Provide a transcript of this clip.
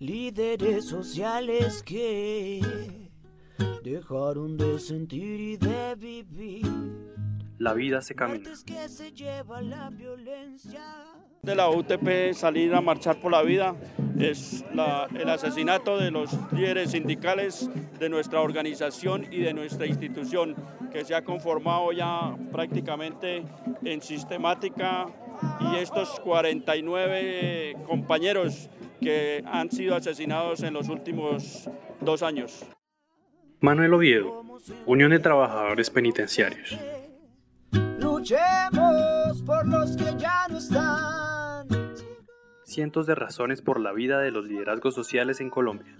líderes sociales que dejaron de sentir y de vivir. La vida se camina. Que se lleva la violencia. de la UTP salir a marchar por la vida es la- el asesinato de los líderes sindicales de nuestra organización y de nuestra institución, que se ha conformado ya prácticamente en sistemática y estos 49 compañeros que han sido asesinados en los últimos dos años. Manuel Oviedo, Unión de Trabajadores Penitenciarios. Luchemos por los que ya no están. Cientos de razones por la vida de los liderazgos sociales en Colombia.